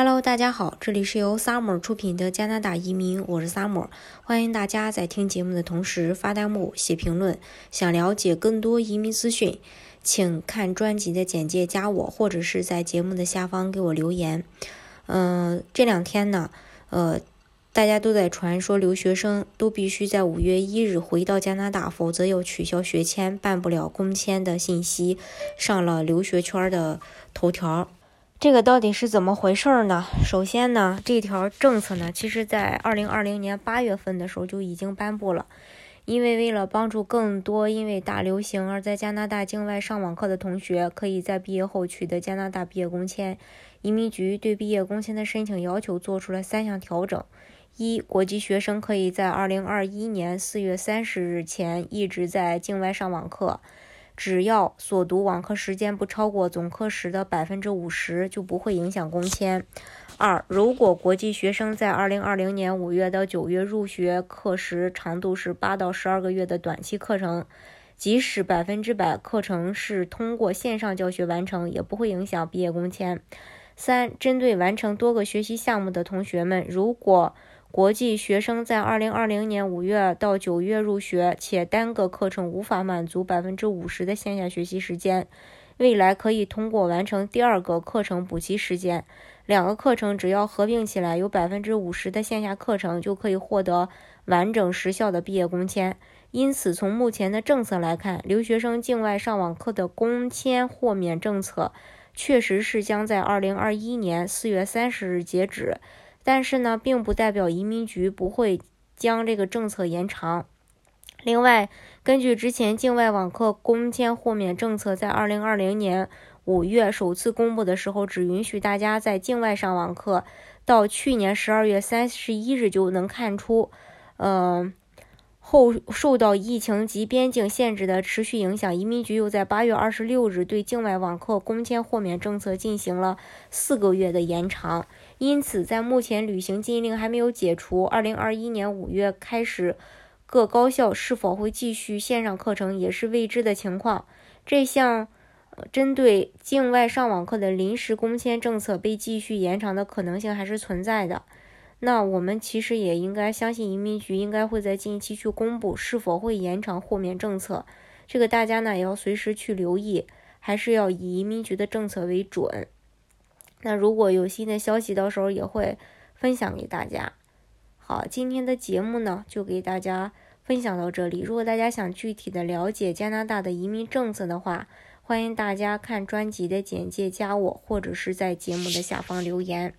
Hello，大家好，这里是由 Summer 出品的加拿大移民，我是 Summer，欢迎大家在听节目的同时发弹幕、写评论。想了解更多移民资讯，请看专辑的简介，加我，或者是在节目的下方给我留言。嗯，这两天呢，呃，大家都在传说留学生都必须在五月一日回到加拿大，否则要取消学签、办不了工签的信息上了留学圈的头条。这个到底是怎么回事呢？首先呢，这条政策呢，其实在二零二零年八月份的时候就已经颁布了。因为为了帮助更多因为大流行而在加拿大境外上网课的同学，可以在毕业后取得加拿大毕业工签，移民局对毕业工签的申请要求做出了三项调整：一、国际学生可以在二零二一年四月三十日前一直在境外上网课。只要所读网课时间不超过总课时的百分之五十，就不会影响工签。二，如果国际学生在二零二零年五月到九月入学，课时长度是八到十二个月的短期课程，即使百分之百课程是通过线上教学完成，也不会影响毕业工签。三，针对完成多个学习项目的同学们，如果国际学生在二零二零年五月到九月入学，且单个课程无法满足百分之五十的线下学习时间，未来可以通过完成第二个课程补齐时间。两个课程只要合并起来有百分之五十的线下课程，就可以获得完整时效的毕业工签。因此，从目前的政策来看，留学生境外上网课的工签豁免政策确实是将在二零二一年四月三十日截止。但是呢，并不代表移民局不会将这个政策延长。另外，根据之前境外网课工签豁免政策在二零二零年五月首次公布的时候，只允许大家在境外上网课，到去年十二月三十一日就能看出，嗯。后受到疫情及边境限制的持续影响，移民局又在八月二十六日对境外网课工签豁免政策进行了四个月的延长。因此，在目前旅行禁令还没有解除，二零二一年五月开始，各高校是否会继续线上课程也是未知的情况。这项针对境外上网课的临时工签政策被继续延长的可能性还是存在的。那我们其实也应该相信移民局应该会在近期去公布是否会延长豁免政策，这个大家呢也要随时去留意，还是要以移民局的政策为准。那如果有新的消息，到时候也会分享给大家。好，今天的节目呢就给大家分享到这里。如果大家想具体的了解加拿大的移民政策的话，欢迎大家看专辑的简介，加我或者是在节目的下方留言。